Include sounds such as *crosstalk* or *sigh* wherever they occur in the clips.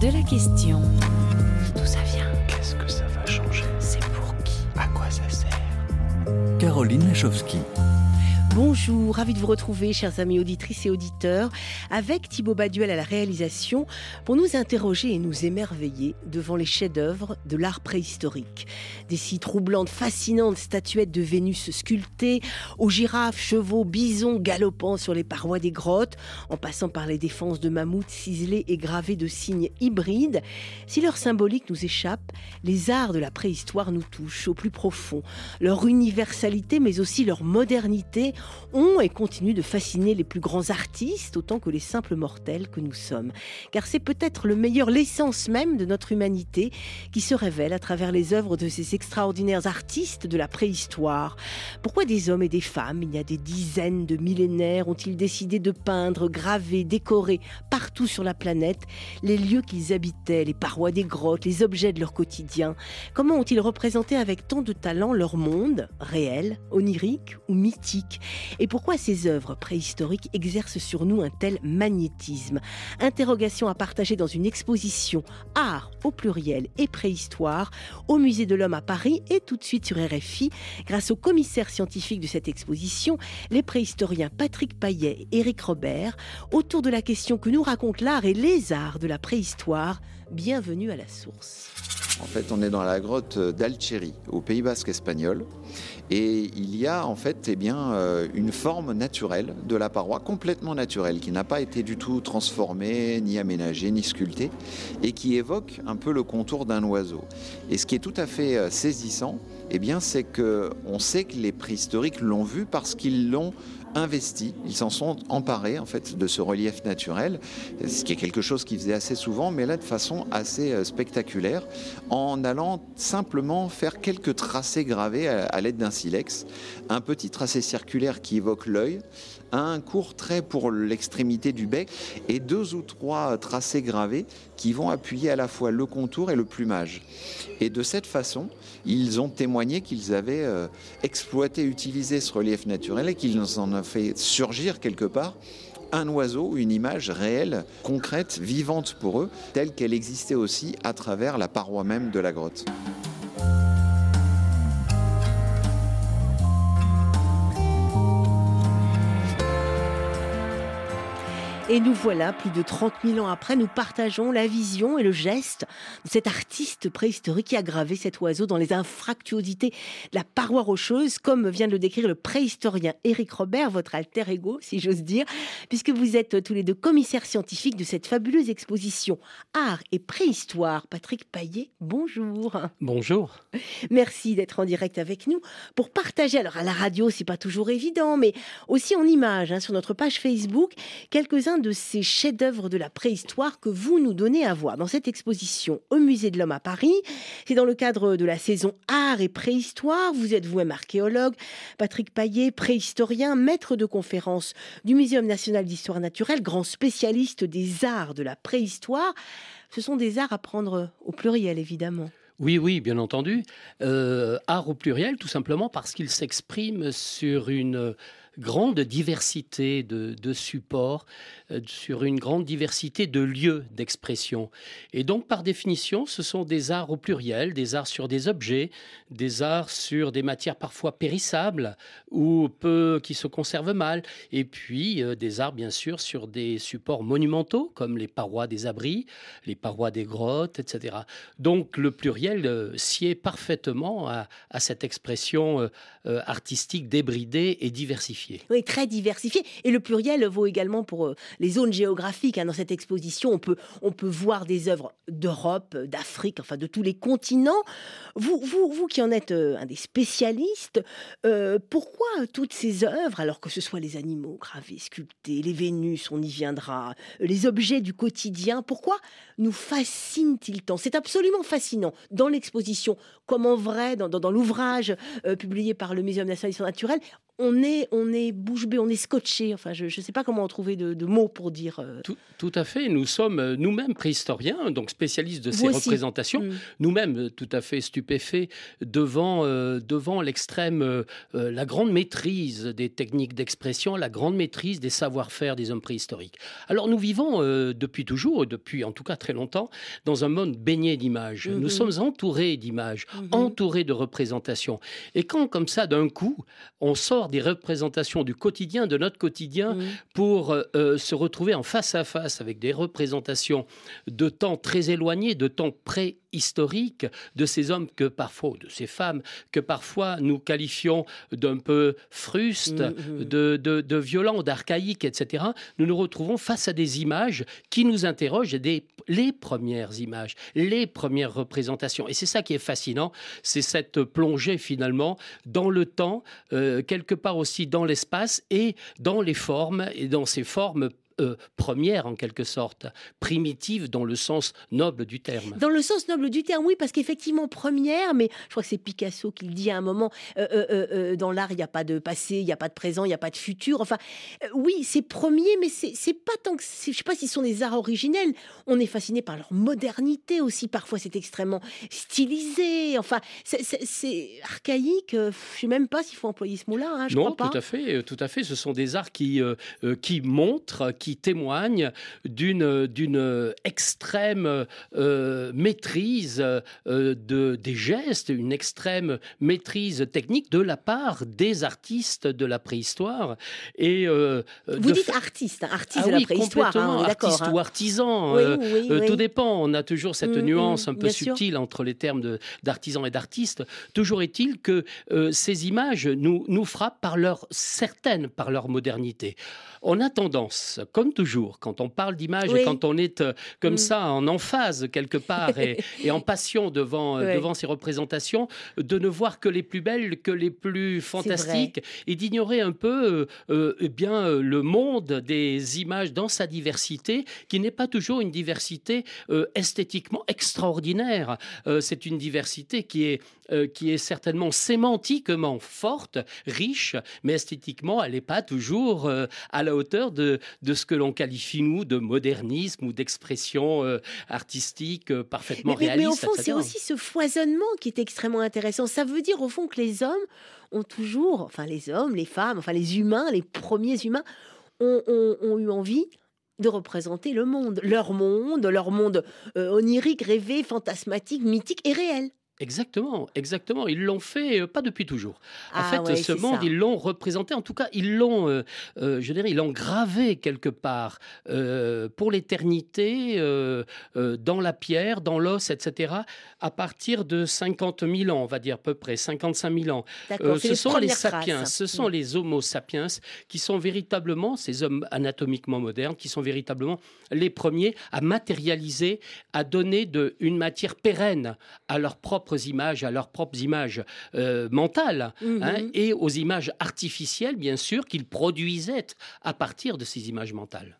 de la question. D'où ça vient Qu'est-ce que ça va changer C'est pour qui À quoi ça sert Caroline Lachowski. Bonjour, ravi de vous retrouver, chers amis auditrices et auditeurs, avec Thibaut Baduel à la réalisation, pour nous interroger et nous émerveiller devant les chefs-d'œuvre de l'art préhistorique. Des si troublantes, fascinantes statuettes de Vénus sculptées, aux girafes, chevaux, bisons galopant sur les parois des grottes, en passant par les défenses de mammouths ciselés et gravés de signes hybrides. Si leur symbolique nous échappe, les arts de la préhistoire nous touchent au plus profond. Leur universalité, mais aussi leur modernité, ont et continuent de fasciner les plus grands artistes autant que les simples mortels que nous sommes. Car c'est peut-être le meilleur, l'essence même de notre humanité qui se révèle à travers les œuvres de ces extraordinaires artistes de la préhistoire. Pourquoi des hommes et des femmes, il y a des dizaines de millénaires, ont-ils décidé de peindre, graver, décorer partout sur la planète les lieux qu'ils habitaient, les parois des grottes, les objets de leur quotidien? Comment ont-ils représenté avec tant de talent leur monde, réel, onirique ou mythique? Et pourquoi ces œuvres préhistoriques exercent sur nous un tel magnétisme? Interrogation à partager dans une exposition Art au pluriel et préhistoire au Musée de l'Homme à Paris et tout de suite sur RFI grâce au commissaire scientifique de cette exposition, les préhistoriens Patrick Paillet et Éric Robert, autour de la question que nous raconte l'art et les arts de la préhistoire. Bienvenue à la source. En fait, on est dans la grotte d'Alchéry, au Pays Basque espagnol. Et il y a en fait eh bien, euh, une forme naturelle de la paroi, complètement naturelle, qui n'a pas été du tout transformée, ni aménagée, ni sculptée, et qui évoque un peu le contour d'un oiseau. Et ce qui est tout à fait euh, saisissant, eh bien, c'est qu'on sait que les préhistoriques l'ont vu parce qu'ils l'ont investi, ils s'en sont emparés en fait de ce relief naturel, ce qui est quelque chose qu'ils faisaient assez souvent, mais là de façon assez euh, spectaculaire, en allant simplement faire quelques tracés gravés à, l'aide d'un silex, un petit tracé circulaire qui évoque l'œil, un court trait pour l'extrémité du bec et deux ou trois tracés gravés qui vont appuyer à la fois le contour et le plumage. Et de cette façon, ils ont témoigné qu'ils avaient euh, exploité, utilisé ce relief naturel et qu'ils en ont fait surgir quelque part un oiseau, une image réelle, concrète, vivante pour eux, telle qu'elle existait aussi à travers la paroi même de la grotte. Et nous voilà, plus de 30 000 ans après, nous partageons la vision et le geste de cet artiste préhistorique qui a gravé cet oiseau dans les infractuosités de la paroi rocheuse, comme vient de le décrire le préhistorien Éric Robert, votre alter ego, si j'ose dire, puisque vous êtes tous les deux commissaires scientifiques de cette fabuleuse exposition Art et Préhistoire. Patrick Paillet, bonjour. Bonjour. Merci d'être en direct avec nous pour partager, alors à la radio, c'est pas toujours évident, mais aussi en images, hein, sur notre page Facebook, quelques-uns de ces chefs-d'œuvre de la préhistoire que vous nous donnez à voir dans cette exposition au Musée de l'Homme à Paris. C'est dans le cadre de la saison Art et Préhistoire. Vous êtes vous-même archéologue, Patrick Paillet, préhistorien, maître de conférence du Muséum national d'histoire naturelle, grand spécialiste des arts de la préhistoire. Ce sont des arts à prendre au pluriel, évidemment. Oui, oui, bien entendu. Euh, art au pluriel, tout simplement parce qu'il s'exprime sur une grande diversité de, supports, euh, sur une grande diversité de lieux d'expression. Et donc, par définition, ce sont des arts au pluriel, des arts sur des objets, des arts sur des matières parfois périssables ou peu qui se conservent mal, et puis euh, des arts, bien sûr, sur des supports monumentaux comme les parois des abris, les parois des grottes, etc. Donc, le pluriel euh, sied parfaitement à cette expression artistique débridée et diversifiée. Oui, très diversifié. Et le pluriel vaut également pour euh, les zones géographiques. Hein. Dans cette exposition, on peut, on peut voir des œuvres d'Europe, d'Afrique, enfin de tous les continents. Vous, vous, vous qui en êtes euh, un des spécialistes, euh, pourquoi toutes ces œuvres, alors que ce soit les animaux gravés, sculptés, les Vénus, on y viendra, les objets du quotidien, pourquoi nous fascinent-ils tant? C'est absolument fascinant dans l'exposition, comme en vrai, dans, dans, l'ouvrage publié par le Muséum national d'histoire naturelle on est, on est bouche bée, on est scotché. Enfin, je ne sais pas comment trouver de, de mots pour dire. euh, Tout, tout à fait. Nous sommes euh, nous-mêmes préhistoriens, donc spécialistes de Vous ces aussi. représentations. mm. Nous-mêmes euh, tout à fait stupéfaits devant, euh, devant l'extrême, euh, la grande maîtrise des techniques d'expression, la grande maîtrise des savoir-faire des hommes préhistoriques. Alors nous vivons depuis toujours, depuis en tout cas très longtemps, dans un monde baigné d'images. Nous sommes entourés d'images, Mhm. entourés de représentations. Et quand comme ça, d'un coup, on sort des représentations du quotidien, de notre quotidien, pour euh, euh, se retrouver en face à face avec des représentations de temps très éloignés, de temps préhistoriques, de ces hommes que parfois, de ces femmes que parfois nous qualifions d'un peu frustes, Mm, mm. de, de, de violents, d'archaïques, etc. Nous nous retrouvons face à des images qui nous interrogent, des, les premières images, les premières représentations. Et c'est ça qui est fascinant, c'est cette plongée finalement dans le temps, euh, quelque part aussi dans l'espace et dans les formes, et dans ces formes euh, premières en quelque sorte, primitives dans le sens noble du terme. Dans le sens noble du terme, oui, parce qu'effectivement, première, mais je crois que c'est Picasso qui le dit à un moment, euh, euh, dans l'art, il n'y a pas de passé, il n'y a pas de présent, il n'y a pas de futur. Enfin, oui, c'est premier, mais c'est pas tant que... Je sais pas s'ils sont des arts originels. On est fasciné par leur modernité aussi. Parfois, c'est extrêmement stylisé. Enfin, c'est- archaïque. Je sais même pas s'il faut employer ce mot-là, hein, je non, crois pas. tout à fait, tout à fait. Ce sont des arts qui qui montrent, qui témoignent d'une d'une extrême euh, maîtrise euh, de des gestes, une extrême maîtrise technique de la part des artistes de la préhistoire. Et euh, Vous dites fa- artiste, hein, artiste Ah de la préhistoire, hein, complètement, on est d'accord. artiste hein. ou artisan. Oui, oui. Tout dépend. On a toujours cette Mm, nuance mm, un peu sûr. subtile entre les termes de- d'artisan et d'artiste. Toujours est-il que ces images nous, nous frappent par leur certaines, par leur modernité. On a tendance, comme toujours, quand on parle d'images Oui. et quand on est euh, comme Mm. ça en emphase quelque part et, *laughs* et en passion devant, euh, Ouais. devant ces représentations, de ne voir que les plus belles, que les plus fantastiques et d'ignorer un peu euh, eh bien, le monde des images dans sa diversité, qui n'est pas toujours une diversité euh, esthétiquement extraordinaire. C'est une diversité qui est, qui est certainement sémantiquement forte, riche, mais esthétiquement, elle n'est pas toujours à la hauteur de, de ce que l'on qualifie, nous, de modernisme ou d'expression euh, artistique euh, parfaitement Mais, mais- mais au réaliste. fond, c'est aussi ce foisonnement qui est extrêmement intéressant. Ça veut dire au fond que les hommes ont toujours, enfin les hommes, les femmes, enfin les humains, les premiers humains, ont, ont- ont eu envie de représenter le monde, leur monde, leur monde euh, onirique, rêvé, fantasmatique, mythique et réel. Exactement, exactement. Ils l'ont fait euh, pas depuis toujours. En Ah fait, ouais, ce monde, ça. ils l'ont représenté. En tout cas, ils l'ont, euh, euh, je dirais, ils l'ont gravé quelque part pour l'éternité, dans la pierre, dans l'os, etc. À partir de 50 000 ans, on va dire à peu près 55 000 ans. Ce sont les sapiens, ce sont les Homo sapiens qui sont véritablement ces hommes anatomiquement modernes, qui sont véritablement les premiers à matérialiser, à donner de, une matière pérenne à leurs propres images, à leurs propres images euh, mentales, Mhm. hein, et aux images artificielles, bien sûr, qu'ils produisaient à partir de ces images mentales.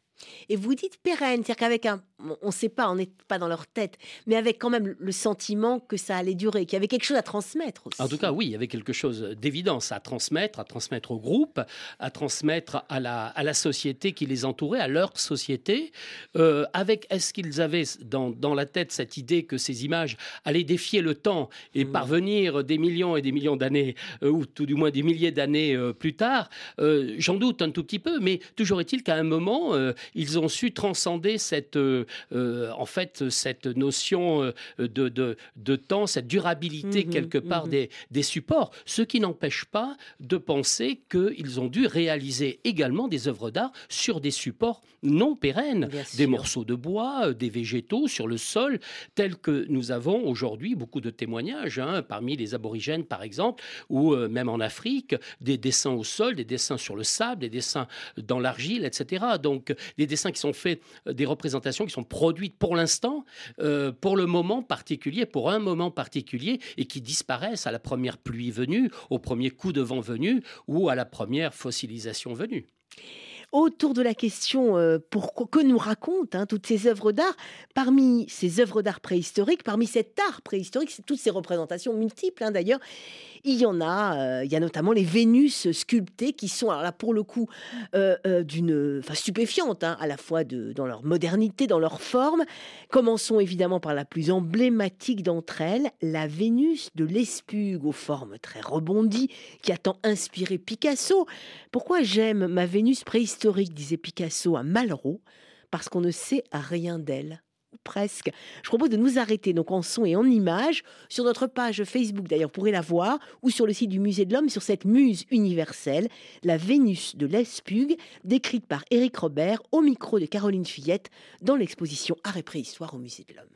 Et vous dites pérenne, c'est-à-dire qu'avec un, on ne sait pas, on n'est pas dans leur tête, mais avec quand même le sentiment que ça allait durer, qu'il y avait quelque chose à transmettre aussi. En tout cas, oui, il y avait quelque chose d'évidence à transmettre, à transmettre au groupe, à transmettre à la, à la société qui les entourait, à leur société. Euh, avec, est-ce qu'ils avaient dans, dans la tête cette idée que ces images allaient défier le temps et Mm. parvenir des millions et des millions d'années, euh, ou tout du moins des milliers d'années euh, plus tard? J'en doute un tout petit peu, mais toujours est-il qu'à un moment, ils ont su transcender cette, euh, euh, en fait, cette notion euh, de, de, de temps, cette durabilité Mhm, quelque part mhm. des, des supports, ce qui n'empêche pas de penser qu'ils ont dû réaliser également des œuvres d'art sur des supports non pérennes, des morceaux de bois, des végétaux sur le sol, tels que nous avons aujourd'hui beaucoup de témoignages, hein, parmi les aborigènes par exemple, ou euh, même en Afrique, des dessins au sol, des dessins sur le sable, des dessins dans l'argile, etc. Donc des dessins qui sont faits, euh, des représentations qui sont produites pour l'instant, euh, pour le moment particulier, pour un moment particulier, et qui disparaissent à la première pluie venue, au premier coup de vent venu, ou à la première fossilisation venue. Autour de la question euh, pour, que nous racontent hein, toutes ces œuvres d'art. Parmi ces œuvres d'art préhistoriques, parmi cet art préhistorique, toutes ces représentations multiples hein, d'ailleurs, il y en a, euh, il y a notamment les Vénus sculptées qui sont, alors là pour le coup, euh, d'une, enfin stupéfiante, hein, à la fois de, dans leur modernité, dans leur forme. Commençons évidemment par la plus emblématique d'entre elles, la Vénus de l'Espugue, aux formes très rebondies, qui a tant inspiré Picasso. Pourquoi j'aime ma Vénus préhistorique, disait Picasso à Malraux Parce qu'on ne sait rien d'elle presque. Je propose de nous arrêter donc en son et en images sur notre page Facebook d'ailleurs, vous pourrez la voir, ou sur le site du Musée de l'Homme sur cette muse universelle, la Vénus de l'Espugue, décrite par Éric Robert au micro de Caroline Fillette dans l'exposition Art et Préhistoire au Musée de l'Homme.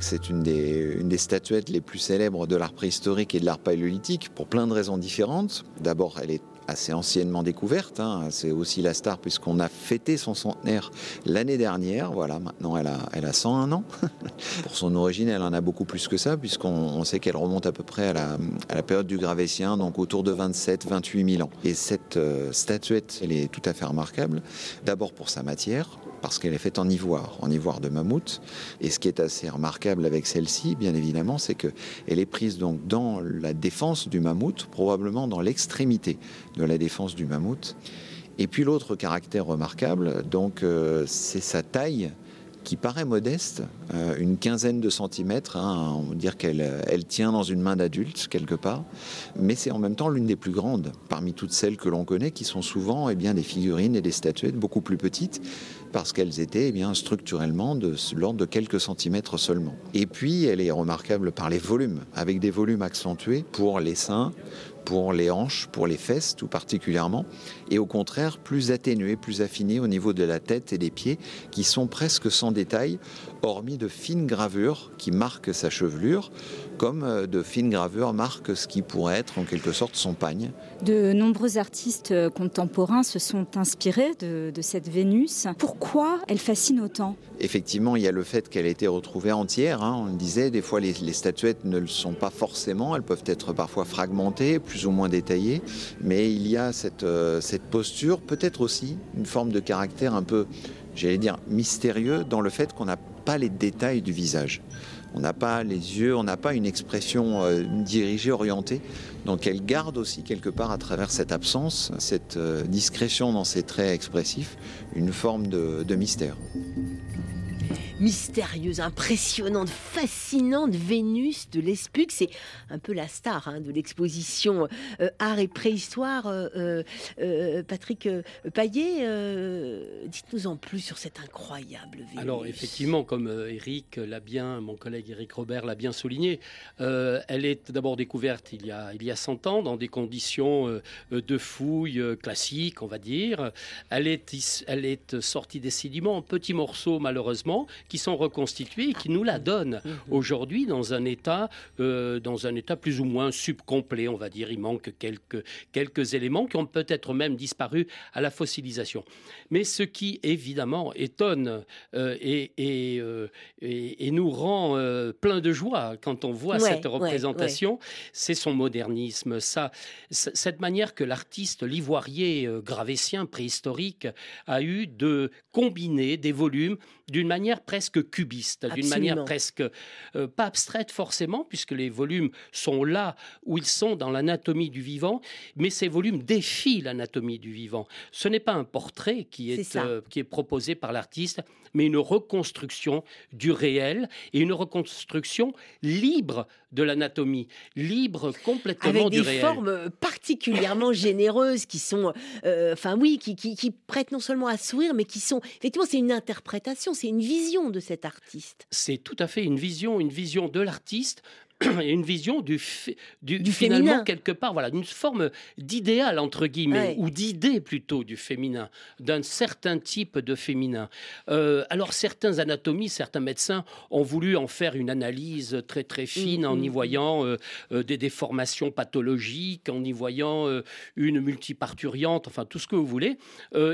C'est une des, une des, statuettes les plus célèbres de l'art préhistorique et de l'art paléolithique pour plein de raisons différentes. D'abord, elle est assez anciennement découverte. Hein. C'est aussi la star puisqu'on a fêté son centenaire l'année dernière. Voilà, maintenant elle a, elle a 101 ans. *laughs* Pour son origine, elle en a beaucoup plus que ça puisqu'on sait qu'elle remonte à peu près à la, à la, période du Gravétien, donc autour de 27-28 000 ans. Et cette euh, statuette, elle est tout à fait remarquable. D'abord pour sa matière, parce qu'elle est faite en ivoire, en ivoire de mammouth. Et ce qui est assez remarquable avec celle-ci, bien évidemment, c'est qu'elle est prise donc dans la défense du mammouth, probablement dans l'extrémité de la défense du mammouth. Et puis l'autre caractère remarquable, donc, euh, c'est sa taille qui paraît modeste, euh, une quinzaine de centimètres. Hein, on va dire qu'elle elle tient dans une main d'adulte quelque part, mais c'est en même temps l'une des plus grandes parmi toutes celles que l'on connaît, qui sont souvent eh bien, des figurines et des statuettes beaucoup plus petites, parce qu'elles étaient eh bien, structurellement de l'ordre de quelques centimètres seulement. Et puis, elle est remarquable par les volumes, avec des volumes accentués pour les seins, pour les hanches, pour les fesses tout particulièrement, et au contraire plus atténués, plus affinés au niveau de la tête et des pieds, qui sont presque sans détail, hormis de fines gravures qui marquent sa chevelure, comme euh, de fines gravures marquent ce qui pourrait être en quelque sorte son pagne. De nombreux artistes euh, contemporains se sont inspirés de, de cette Vénus. Pourquoi elle fascine autant? Effectivement, il y a le fait qu'elle ait été retrouvée entière. Hein. On le disait, des fois les, les, statuettes ne le sont pas forcément, elles peuvent être parfois fragmentées, plus ou moins détaillées, mais il y a cette, euh, cette posture, peut-être aussi une forme de caractère un peu, j'allais dire, mystérieux dans le fait qu'on n'a pas les détails du visage. On n'a pas les yeux, on n'a pas une expression euh, dirigée, orientée. Donc elle garde aussi quelque part à travers cette absence, cette euh, discrétion dans ses traits expressifs, une forme de, de mystère mystérieuse, impressionnante, fascinante Vénus de l'Espugue. C'est un peu la star hein, de l'exposition euh, Art et Préhistoire. Euh, euh, Patrick Paillet, dites-nous en plus sur cette incroyable Vénus. Alors effectivement, comme Eric l'a bien, mon collègue Eric Robert l'a bien souligné, elle est d'abord découverte il y, a, il y a 100 ans dans des conditions de fouilles classiques, on va dire. Elle est, elle est sortie des sédiments en petits morceaux malheureusement qui sont reconstitués et qui nous la donnent mmh. aujourd'hui dans un état, euh, dans un état plus ou moins subcomplet, on va dire. Il manque quelques, quelques éléments qui ont peut-être même disparu à la fossilisation. Mais ce qui évidemment étonne euh, et, et, euh, et, et, nous rend plein de joie quand on voit ouais, cette représentation, ouais, ouais. c'est son modernisme, ça, cette manière que l'artiste l'ivoirier gravétien préhistorique a eu de combiner des volumes d'une manière presque cubiste, d'une manière presque euh, pas abstraite forcément, puisque les volumes sont là où ils sont dans l'anatomie du vivant, mais ces volumes défient l'anatomie du vivant. Ce n'est pas un portrait qui est, est euh, qui est proposé par l'artiste, mais une reconstruction du réel et une reconstruction libre de l'anatomie, libre complètement Avec du Avec réel. des formes particulièrement *laughs* généreuses qui sont, euh, enfin oui, qui, qui, qui, prêtent non seulement à sourire, mais qui sont, effectivement, c'est une interprétation, c'est une vision de cet artiste. C'est tout à fait une vision, une vision de l'artiste une vision du, du, du finalement féminin. quelque part voilà une forme d'idéal entre guillemets ouais. ou d'idée plutôt du féminin d'un certain type de féminin euh, alors certains anatomies certains médecins ont voulu en faire une analyse très très fine mmh, en y voyant euh, euh, des déformations pathologiques en y voyant une multiparturiante enfin tout ce que vous voulez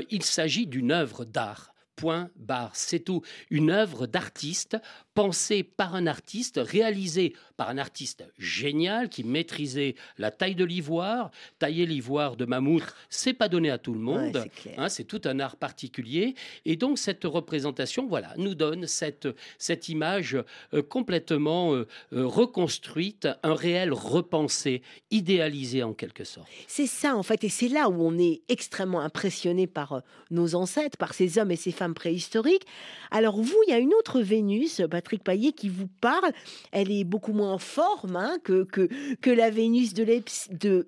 il s'agit d'une œuvre d'art Point barre. C'est tout. Une œuvre d'artiste pensée par un artiste, réalisée par un artiste génial qui maîtrisait la taille de l'ivoire. Tailler l'ivoire de mammouth, c'est pas donné à tout le monde. Ouais, c'est clair. Hein, c'est tout un art particulier. Et donc cette représentation, voilà, nous donne cette, cette image euh, complètement euh, euh, reconstruite, un réel repensé, idéalisé en quelque sorte. C'est ça en fait, et c'est là où on est extrêmement impressionné par nos ancêtres, par ces hommes et ces femmes préhistoriques. Alors vous, il y a une autre Vénus, Patrick Paillet, qui vous parle. Elle est beaucoup moins en forme hein, que, que, que la Vénus de l'Eps- de.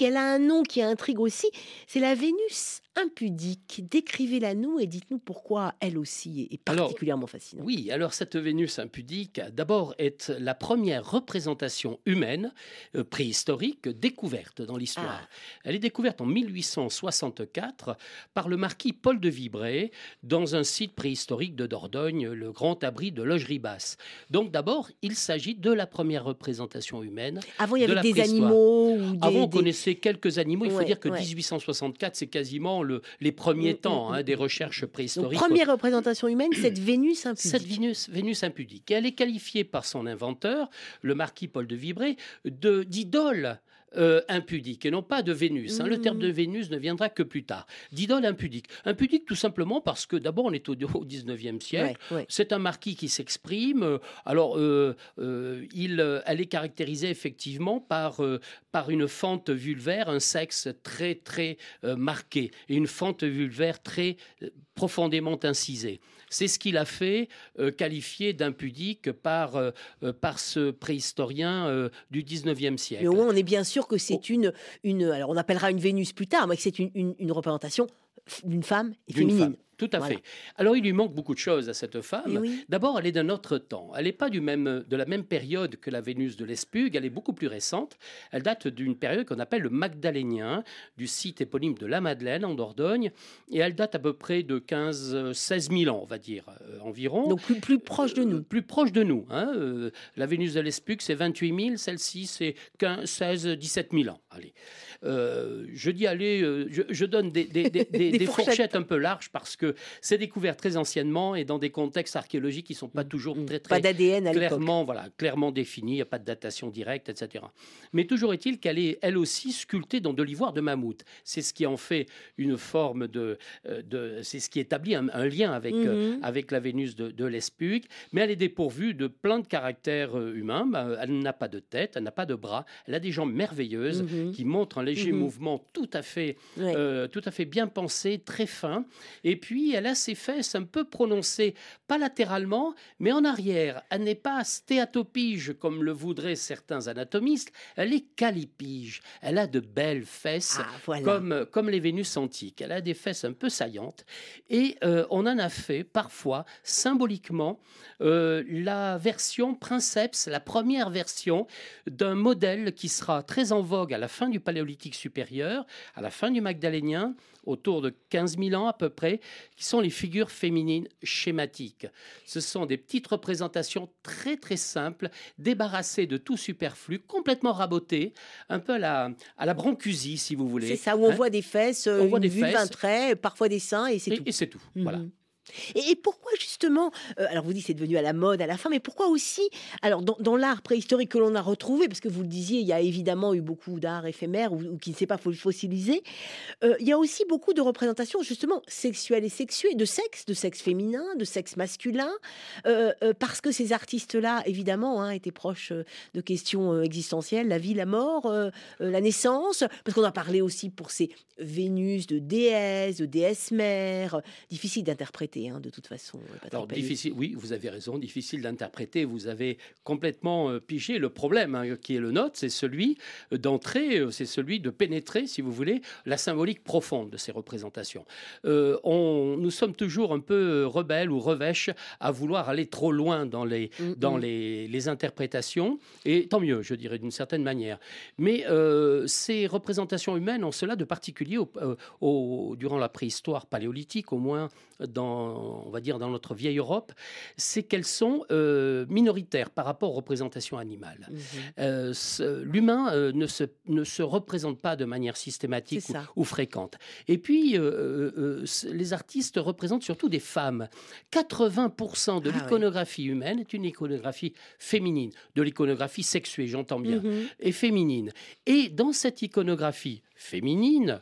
Elle a un nom qui intrigue aussi, c'est la Vénus impudique. Décrivez-la nous et dites-nous pourquoi elle aussi est Alors, particulièrement fascinante. Oui, alors cette Vénus impudique, d'abord, est la première représentation humaine euh, préhistorique découverte dans l'histoire. Ah. Elle est découverte en 1864 par le marquis Paul de Vibray dans un site préhistorique de Dordogne, le Grand Abri de Logeribas. Donc d'abord, il s'agit de la première représentation humaine. Avant, il y de avait la des animaux ou des, Avant, on des- connaissait quelques animaux. Il faut dire que ouais. 1864, c'est quasiment le- les premiers Mm, temps mm, hein, mm, des recherches Donc, préhistoriques. première représentation humaine, cette *clears throat* Vénus impudique. Cette Vénus, Vénus impudique, elle est qualifiée par son inventeur, le marquis Paul de Vibray, de- d'idole euh, impudique et non pas de Vénus. hein. Le terme de Mhm. Vénus ne viendra que plus tard. D'idole impudique. Impudique tout simplement parce que d'abord on est au, au 19e siècle. Ouais, ouais. C'est un marquis qui s'exprime. Euh, Alors, euh, euh, il, elle est caractérisée effectivement par, par une fente vulvaire, un sexe très, très marqué, et une fente vulvaire très profondément incisée. C'est ce qu'il a fait euh, qualifier d'impudique par, euh, euh, par ce préhistorien euh, du 19e siècle. Mais au moins, on est bien sûr que Oh. c'est une, une. Alors, on appellera une Vénus plus tard, mais que c'est une, une- une représentation d'une femme et féminine. femme. Tout à Voilà. fait. Alors, il lui manque beaucoup de choses à cette Eh femme. oui. D'abord, elle est d'un autre temps. Elle n'est pas du même, de la même période que la Vénus de l'Espug. Elle est beaucoup plus récente. Elle date d'une période qu'on appelle le Magdalénien, du site éponyme de la Madeleine en Dordogne. Et elle date à peu près de 15-16 000 ans, on va dire, euh, environ. Donc, plus, plus proche de Euh, nous. Plus proche de nous. hein. Euh, la Vénus de l'Espug, c'est 28 000. Celle-ci, c'est 15, 16, 17 000 ans. Allez. Euh, je dis, allez, je, je donne des, des- des- *laughs* des- Des des fourchettes. fourchettes un peu larges parce que c'est découvert très anciennement et dans des contextes archéologiques qui ne sont pas toujours très, très Mm. Pas d'ADN à l'époque. clairement, voilà, clairement définis, il n'y a pas de datation directe, etc. Mais toujours est-il qu'elle est, elle aussi, sculptée dans de l'ivoire de mammouth. C'est ce qui en fait une forme de... euh, de c'est ce qui établit un, un lien avec, euh, Mhm. avec la Vénus de, de l'Espug, mais elle est dépourvue de plein de caractères euh, humains. Ben, elle n'a pas de tête, elle n'a pas de bras, elle a des jambes merveilleuses Mhm. qui montrent un léger Mhm. mouvement tout à fait Ouais. euh, tout à fait bien pensé, très fin. Et puis, elle a ses fesses un peu prononcées, pas latéralement, mais en arrière. Elle n'est pas stéatopige comme le voudraient certains anatomistes, elle est calipige. Elle a de belles fesses. Ah, voilà. Comme, comme les Vénus antiques. Elle a des fesses un peu saillantes. Et euh, on en a fait parfois, symboliquement, euh, la version princeps, la première version d'un modèle qui sera très en vogue à la fin du Paléolithique supérieur, à la fin du Magdalénien, autour de 15 000 ans à peu près, qui sont les figures féminines schématiques. Ce sont des petites représentations très très simples, débarrassées de tout superflu, complètement rabotées, un peu à la, à la Brancusi, si vous voulez. C'est ça, où on Hein voit des fesses, On voit des vulve, fesses. un trait, parfois des seins, et c'est tout. et c'est tout. Mhm. Voilà. Et, pourquoi justement, euh, alors vous dites c'est devenu à la mode à la fin, mais pourquoi aussi, alors dans, l'art préhistorique que l'on a retrouvé, parce que vous le disiez, il y a évidemment eu beaucoup d'art éphémère ou, qui ne s'est pas fossilisé, euh, il y a aussi beaucoup de représentations justement sexuelles et sexuées, de sexe, de sexe féminin, de sexe masculin, euh, euh, parce que ces artistes-là, évidemment, hein, étaient proches de questions existentielles, la vie, la mort, la naissance, parce qu'on a parlé aussi pour ces Vénus de déesses, de déesses mères, difficile d'interpréter hein, de toute façon. Alors, difficile, oui, vous avez raison, difficile d'interpréter. Vous avez complètement euh, pigé le problème hein, qui est le nôtre, c'est celui euh, d'entrer, euh, c'est celui de pénétrer, si vous voulez, la symbolique profonde de ces représentations. Euh, on, nous sommes toujours un peu rebelles ou revêches à vouloir aller trop loin dans les, Mm, dans les, les interprétations, et tant mieux, je dirais, d'une certaine manière. Mais ces représentations humaines ont cela de particulier au- au- durant la préhistoire paléolithique, au moins dans dans, on va dire, dans notre vieille Europe, c'est qu'elles sont euh, minoritaires par rapport aux représentations animales. Mhm. Euh, ce- L'humain euh, ne, se, ne se représente pas de manière systématique ou, fréquente. Et puis, les artistes représentent surtout des femmes. 80% de Ah l'iconographie humaine est une iconographie féminine, de l'iconographie sexuée, j'entends bien Mhm. et féminine. Et dans cette iconographie féminine,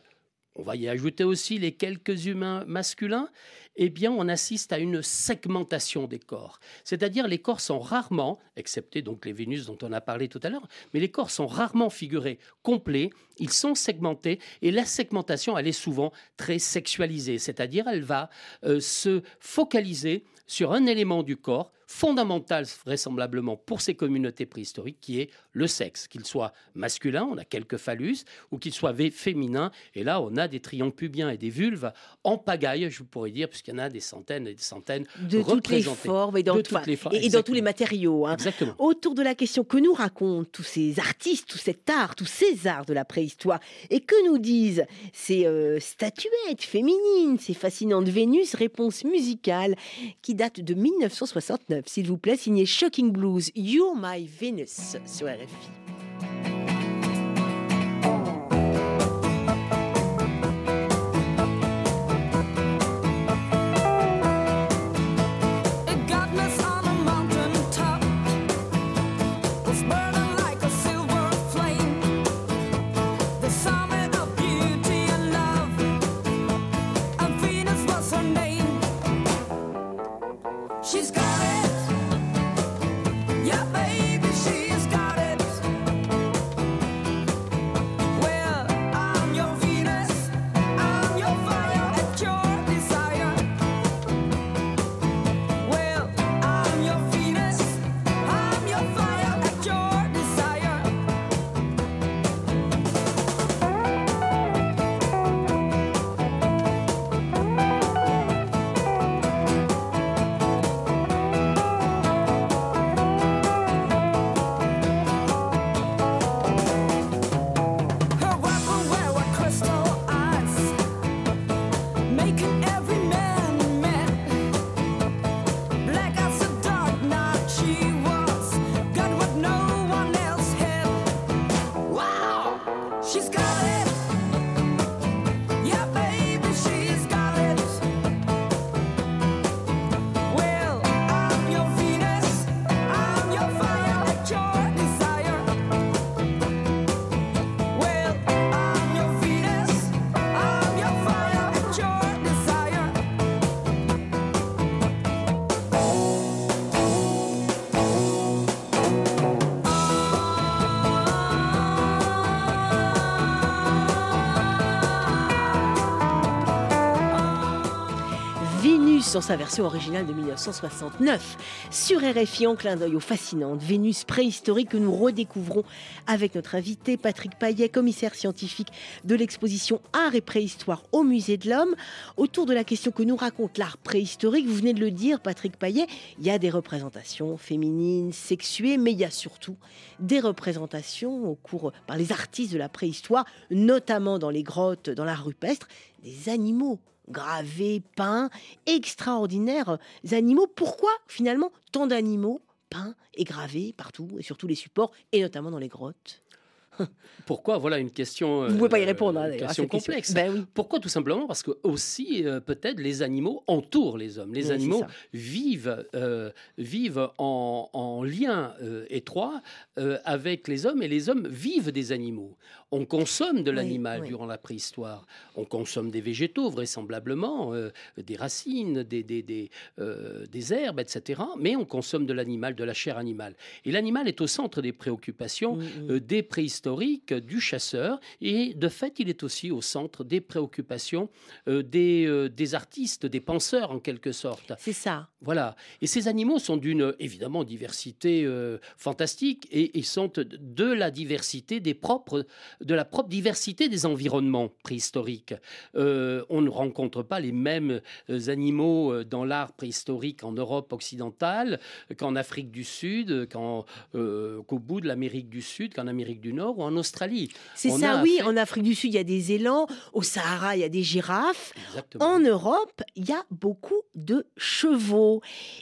on va y ajouter aussi les quelques humains masculins, eh bien, on assiste à une segmentation des corps. C'est-à-dire, les corps sont rarement, excepté donc les Vénus dont on a parlé tout à l'heure, mais les corps sont rarement figurés complets, ils sont segmentés, et la segmentation, elle est souvent très sexualisée, c'est-à-dire, elle va euh, se focaliser sur un élément du corps fondamental vraisemblablement pour ces communautés préhistoriques qui est le sexe, qu'il soit masculin, on a quelques phallus, ou qu'il soit féminin, et là on a des triangles pubiens et des vulves en pagaille, je pourrais dire, puisqu'il y en a des centaines et des centaines De toutes les formes et dans, De toutes les formes, et, dans tous les matériaux. hein. Exactement. Autour de la question que nous racontent tous ces artistes, tout cet art, tous ces arts de la préhistoire, et que nous disent ces euh, statuettes féminines, ces fascinantes Vénus, réponse musicale qui date de 1969, s'il vous plaît, signé Shocking Blues, You're My Venus sur RFI. Dans sa version originale de 1969. Sur RFI, en clin d'œil aux fascinantes Vénus préhistoriques que nous redécouvrons avec notre invité Patrick Paillet, commissaire scientifique de l'exposition Art et préhistoire au Musée de l'Homme. Autour de la question que nous raconte l'art préhistorique, vous venez de le dire, Patrick Paillet, il y a des représentations féminines, sexuées, mais il y a surtout des représentations au cours par les artistes de la préhistoire, notamment dans les grottes, dans l'art rupestre, des animaux gravés, peints, extraordinaires animaux. Pourquoi finalement tant d'animaux peints et gravés partout et sur tous les supports et notamment dans les grottes *laughs* Pourquoi Voilà une question. Vous ne pouvez pas y euh, répondre. hein, une question complexe. Ben oui. Pourquoi Tout simplement parce que aussi euh, peut-être les animaux entourent les hommes. Les Oui, animaux vivent euh, vivent en, en lien étroit avec les hommes et les hommes vivent des animaux. On consomme de l'animal oui. durant la préhistoire. On consomme des végétaux vraisemblablement, des racines, des des, des, des herbes, etc. Mais on consomme de l'animal, de la chair animale. Et l'animal est au centre des préoccupations Mm, mm. des préhistoriques, du chasseur, et de fait, il est aussi au centre des préoccupations euh, des, euh, des artistes, des penseurs en quelque sorte. C'est ça. Voilà. Et ces animaux sont d'une, évidemment, diversité euh, fantastique, et ils sont de la diversité des propres, de la propre diversité des environnements préhistoriques. On ne rencontre pas les mêmes animaux dans l'art préhistorique en Europe occidentale qu'en Afrique du Sud, qu'au bout de l'Amérique du Sud, qu'en Amérique du Nord Nord ou en Australie. C'est ça, oui. En Afrique du Sud, il y a des élans. Au Sahara, il y a des girafes. Exactement. En Europe, il y a beaucoup de chevaux.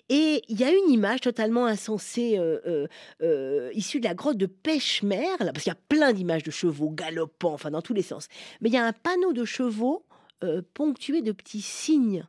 Et il y a une image totalement insensée euh, euh, euh, issue de la grotte de Pêche-Merle, parce qu'il y a plein d'images de chevaux galopants, enfin dans tous les sens. Mais il y a un panneau de chevaux ponctué de petits signes.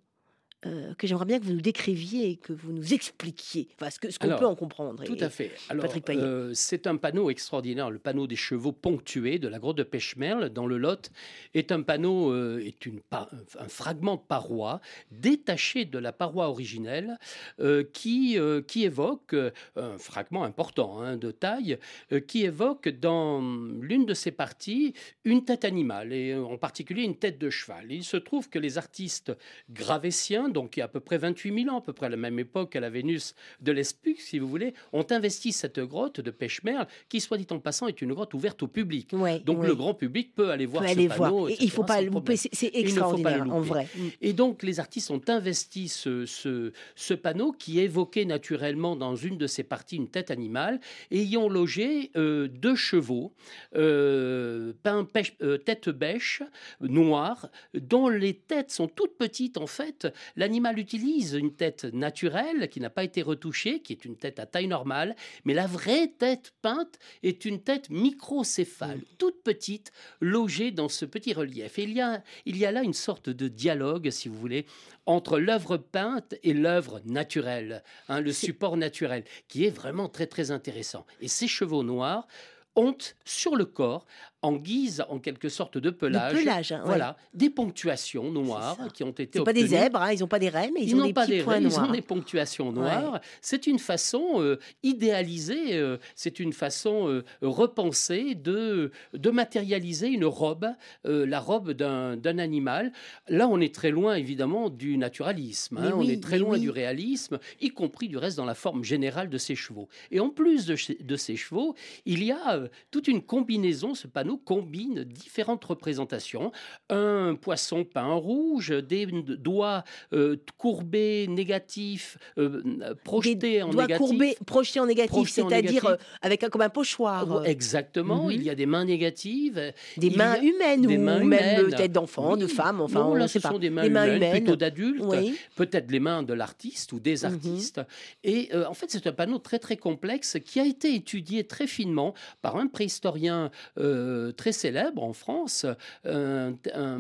Euh, que j'aimerais bien que vous nous décriviez et que vous nous expliquiez, enfin, ce que- ce qu'on Alors, peut en comprendre. Tout à fait. Alors, Patrick euh, c'est un panneau extraordinaire. Le panneau des chevaux ponctués de la grotte de Pêche-Merle dans le Lot est un panneau, euh, est une un fragment de paroi détaché de la paroi originelle euh, qui, qui évoque un fragment important hein, de taille qui évoque dans l'une de ses parties une tête animale et en particulier une tête de cheval. Il se trouve que les artistes gravétiens, donc il y a à peu près 28 000 ans, à peu près à la même époque à la Vénus de l'Espux, si vous voulez, ont investi cette grotte de Pêche-Merle, qui, soit dit en passant, est une grotte ouverte au public. Ouais, Donc ouais. le grand public peut aller voir ce aller panneau. voir. Et etc., il faut pas le louper, c'est ne extraordinaire en vrai. Et donc, les artistes ont investi ce, ce, ce panneau qui évoquait naturellement dans une de ses parties une tête animale et y ont logé euh, deux chevaux, euh, pêche- euh, tête bêche, noire, dont les têtes sont toutes petites en fait. L'animal utilise une tête naturelle qui n'a pas été retouchée, qui est une tête à taille normale, mais la vraie tête peinte est une tête microcéphale, toute petite, logée dans ce petit relief. Et il y a, il y a là une sorte de dialogue, si vous voulez, entre l'œuvre peinte et l'œuvre naturelle, hein, le support naturel, qui est vraiment très très intéressant. Et ces chevaux noirs ont sur le corps, en guise en quelque sorte de pelage, pelage, hein, ouais. voilà, des ponctuations noires qui ont été pas des zèbres, hein, ils n'ont pas des raies, mais ils, ils ont n'ont des pas petits des points raies, ils noirs. ont des ponctuations noires. C'est une façon euh, idéalisée, euh, c'est une façon euh, repensée de, de matérialiser une robe, la robe d'un animal. Là, on est très loin, évidemment, du naturalisme. Hein, on est très loin oui. du réalisme, y compris du reste dans la forme générale de ces chevaux. Et en plus de, de ces chevaux, il y a toute une combinaison. Ce panneau combine différentes représentations. Un poisson peint en rouge, des doigts euh, courbés, négatifs, euh, projetés des en doigts négatif. courbés, projetés en négatif, c'est-à-dire euh, avec un, comme un pochoir. Exactement, Mhm. il y a des mains négatives. Des il mains humaines des ou mains même euh, humaines. tête d'enfant, de Oui. femme, enfin non, on ne sait ce pas. sont des mains, humaines, humaines. plutôt d'adultes, Oui. peut-être les mains de l'artiste ou des Mhm. artistes. Et euh, en fait, c'est un panneau très très complexe qui a été étudié très finement par un préhistorien euh, très célèbre en France, un,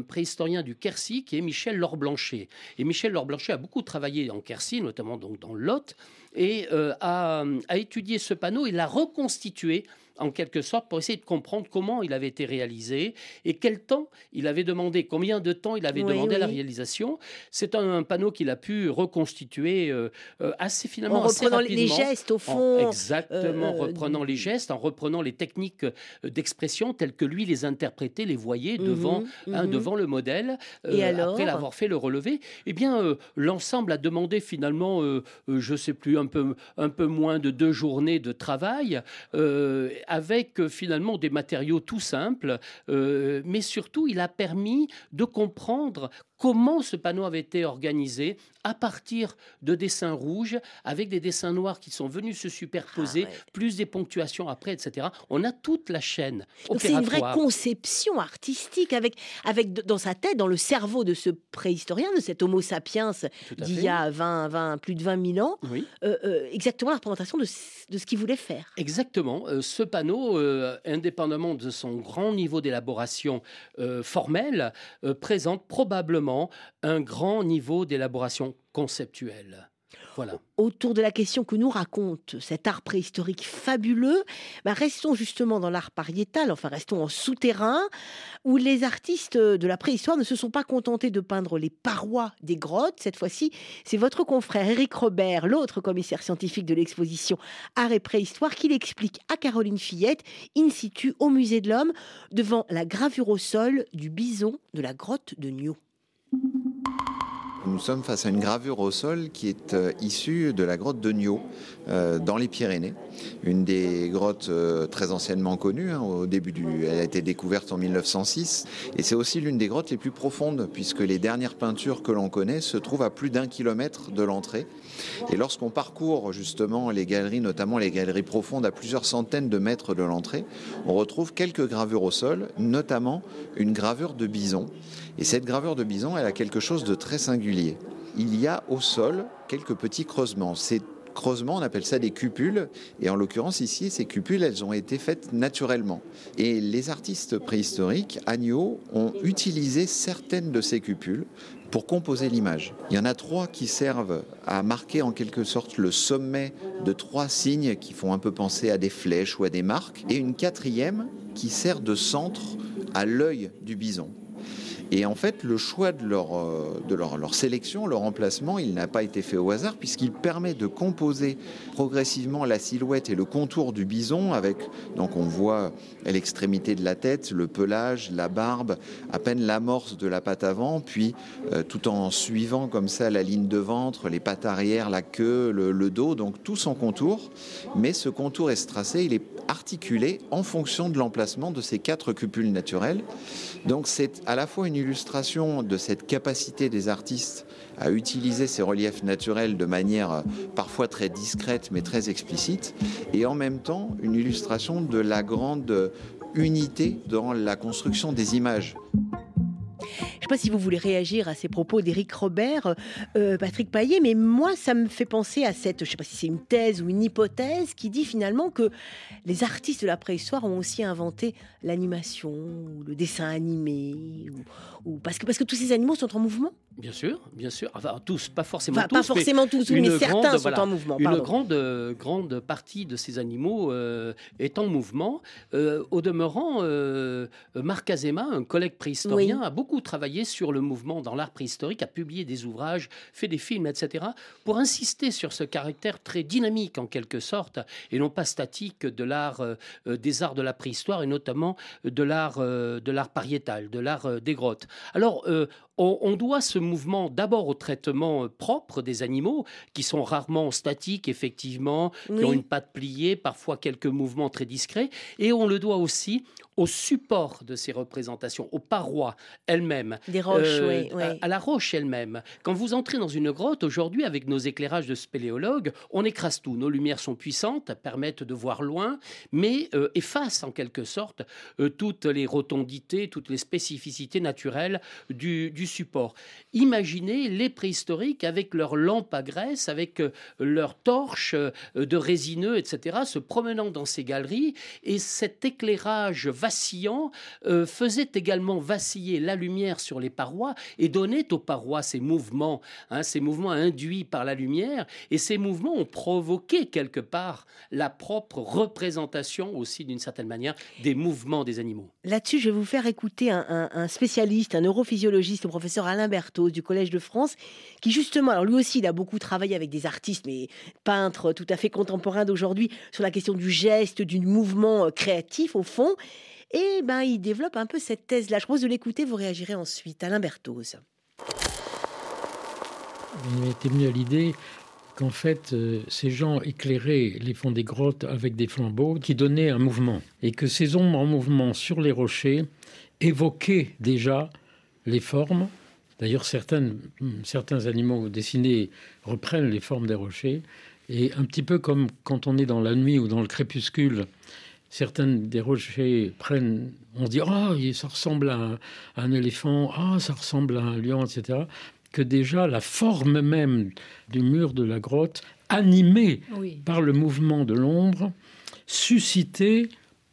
préhistorien du Quercy qui est Michel Lorblanchet. Et Michel Lorblanchet a beaucoup travaillé en Quercy, notamment donc dans Lot, et euh, a, a étudié ce panneau et l'a reconstitué en quelque sorte pour essayer de comprendre comment il avait été réalisé et quel temps il avait demandé, combien de temps il avait Oui, demandé à la réalisation. C'est un, un panneau qu'il a pu reconstituer euh, euh, assez finalement En reprenant les- gestes au En- fond. exactement, euh, reprenant les gestes, en reprenant les techniques euh, d'expression telles que lui les interprétait, les voyait devant, Mhm, hein, mhm. devant le modèle. Et euh, alors après l'avoir fait le relevé, eh bien, euh, l'ensemble a demandé finalement, euh, euh, je sais plus, un peu, un peu moins de deux journées de travail, euh, avec euh, finalement des matériaux tout simples, euh, mais surtout, il a permis de comprendre comment ce panneau avait été organisé à partir de dessins rouges, avec des dessins noirs qui sont venus se superposer, Ah ouais. plus des ponctuations après, etc. On a toute la chaîne Donc c'est une vraie conception artistique avec, avec dans sa tête, dans le cerveau de ce préhistorien, de cet Homo sapiens d'il y a 20, 20, plus de 20 000 ans, Oui. euh, euh, exactement la représentation de, ce- de ce qu'il voulait faire. Exactement. Euh, ce panneau, indépendamment de son grand niveau d'élaboration formelle, présente probablement un grand niveau d'élaboration conceptuelle. Voilà. Autour de la question que nous raconte cet art préhistorique fabuleux, bah, restons justement dans l'art pariétal, enfin restons en souterrain, où les artistes de la préhistoire ne se sont pas contentés de peindre les parois des grottes. Cette fois-ci, c'est votre confrère Éric Robert, l'autre commissaire scientifique de l'exposition Art et Préhistoire, qui l'explique à Caroline Fillette, in situ au Musée de l'Homme, devant la gravure au sol du bison de la grotte de Nio. Nous sommes face à une gravure au sol qui est euh, issue de la grotte de Nio, euh, dans les Pyrénées. Une des grottes euh, très anciennement connues. hein, elle a été découverte en 1906. Et c'est aussi l'une des grottes les plus profondes, puisque les dernières peintures que l'on connaît se trouvent à plus d'un kilomètre de l'entrée. Et lorsqu'on parcourt justement les galeries, notamment les galeries profondes à plusieurs centaines de mètres de l'entrée, on retrouve quelques gravures au sol, notamment une gravure de bison. Et cette gravure de bison, elle a quelque chose de très singulier. Il y a au sol quelques petits creusements. Ces creusements, on appelle ça des cupules. Et en l'occurrence, ici, ces cupules, elles ont été faites naturellement. Et les artistes préhistoriques, Agneau, ont utilisé certaines de ces cupules pour composer l'image. Il y en a trois qui servent à marquer en quelque sorte le sommet de trois signes qui font un peu penser à des flèches ou à des marques, et une quatrième qui sert de centre à l'œil du bison. Et en fait, le choix de leur, euh, de leur, leur sélection, leur emplacement, il n'a pas été fait au hasard puisqu'il permet de composer progressivement la silhouette et le contour du bison avec, donc on voit l'extrémité de la tête, le pelage, la barbe, à peine l'amorce de la patte avant, puis euh, tout en suivant comme ça la ligne de ventre, les pattes arrière, la queue, le, dos, donc tout son contour. Mais ce contour estracé, il est articulé en fonction de l'emplacement de ces quatre cupules naturelles. Donc c'est à la fois une illustration de cette capacité des artistes à utiliser ces reliefs naturels de manière euh, parfois très discrète mais très explicite, et en même temps une illustration de la grande unité dans la construction des images. Je ne sais pas si vous voulez réagir à ces propos d'Éric Robert, euh, Patrick Paillet, mais moi, ça me fait penser à cette, je ne sais pas si c'est une thèse ou une hypothèse, qui dit finalement que les artistes de la préhistoire ont aussi inventé l'animation, ou le dessin animé, ou, ou- parce, que, parce que tous ces animaux sont en mouvement. Bien sûr, bien sûr. Enfin, tous, pas forcément Enfin, tous. pas mais forcément tous, oui, une mais certains sont en mouvement. Une grande, euh, grande partie de ces animaux euh, est en mouvement. Euh, au demeurant, euh, Marc Azema, un collègue préhistorien, a beaucoup travaillé sur le mouvement dans l'art préhistorique, a publié des ouvrages, fait des films, etc., pour insister sur ce caractère très dynamique, en quelque sorte, et non pas statique de l'art, euh, euh, des arts de la préhistoire, et notamment de l'art, euh, de l'art pariétal, de l'art des grottes. Alors, on, doit ce mouvement d'abord au traitement euh, propre des animaux, qui sont rarement statiques, effectivement, qui ont une patte pliée, parfois quelques mouvements très discrets, et on le doit aussi au support de ces représentations, aux parois elles-mêmes, Des roches, euh, oui. à, la roche elle-même. Quand vous entrez dans une grotte aujourd'hui, avec nos éclairages de spéléologues, on écrase tout. Nos lumières sont puissantes, permettent de voir loin, mais euh, effacent en quelque sorte euh, toutes les rotondités, toutes les spécificités naturelles du, du support. Imaginez les préhistoriques avec leurs lampes à graisse, avec euh, leurs torches euh, de résineux, etc., se promenant dans ces galeries, et cet éclairage vacillant euh, faisait également vaciller la lumière sur les parois et donnait aux parois ces mouvements, hein, ces mouvements induits par la lumière, et ces mouvements ont provoqué quelque part la propre représentation aussi d'une certaine manière des mouvements des animaux. Là-dessus, je vais vous faire écouter un, spécialiste, un neurophysiologiste, professeur Alain Berthaud du Collège de France, qui justement, alors lui aussi, il a beaucoup travaillé avec des artistes, mais peintres tout à fait contemporains d'aujourd'hui, sur la question du geste, du mouvement euh, créatif au fond. Et ben, il développe un peu cette thèse-là. Je propose de l'écouter, vous réagirez ensuite. Alain Berthaud. Il m'était venu à l'idée qu'en fait, euh, ces gens éclairaient les fonds des grottes avec des flambeaux qui donnaient un mouvement. Et que ces ombres en mouvement sur les rochers évoquaient déjà les formes. D'ailleurs, certains animaux dessinés reprennent les formes des rochers. Et un petit peu comme quand on est dans la nuit ou dans le crépuscule, certaines des rochers prennent, on se dit, ah, ça ressemble à un, à un éléphant, ah, ça ressemble à un lion, etc. Que déjà la forme même du mur de la grotte, animée Oui. par le mouvement de l'ombre, suscitait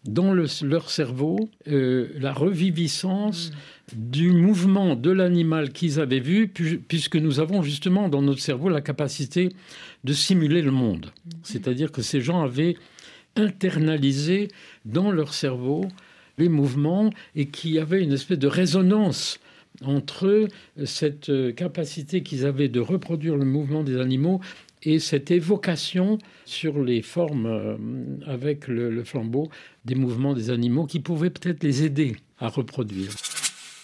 dans le- leur cerveau euh, la reviviscence du mouvement de l'animal qu'ils avaient vu, pu- puisque nous avons justement dans notre cerveau la capacité de simuler le monde. C'est-à-dire que ces gens avaient internalisé dans leur cerveau les mouvements et qu'il y avait une espèce de résonance entre eux, cette euh, capacité qu'ils avaient de reproduire le mouvement des animaux et cette évocation sur les formes euh, avec le, le flambeau des mouvements des animaux qui pouvaient peut-être les aider à reproduire.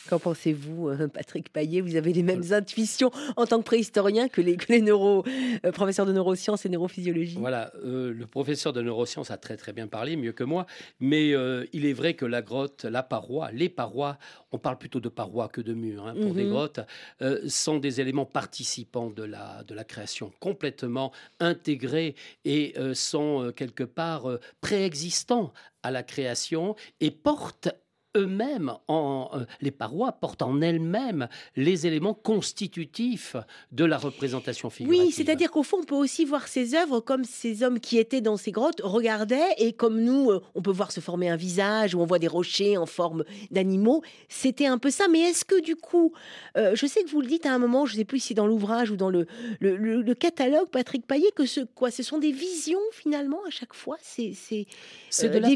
Qu'en pensez-vous, euh, Patrick Paillet? Vous avez les mêmes intuitions en tant que préhistorien que les, que les neuro, euh, professeurs de neurosciences et neurophysiologie. Voilà, euh, le professeur de neurosciences a très très bien parlé, mieux que moi, mais euh, il est vrai que la grotte, la paroi, les parois, on parle plutôt de parois que de murs hein, pour des Mhm. grottes, sont des éléments participants de la, de la création, complètement intégrés et sont quelque part préexistants à la création et portent eux-mêmes, en, euh, les parois portent en elles-mêmes les éléments constitutifs de la représentation figurative. Oui, c'est-à-dire qu'au fond, on peut aussi voir ces œuvres comme ces hommes qui étaient dans ces grottes regardaient, et comme nous, euh, on peut voir se former un visage, ou on voit des rochers en forme d'animaux. C'était un peu ça. Mais est-ce que du coup, euh, je sais que vous le dites à un moment, je ne sais plus si dans l'ouvrage ou dans le, le, le- le catalogue, Patrick Paillet, que ce, quoi, ce sont des visions finalement à chaque fois. C'est c'est, euh, de la des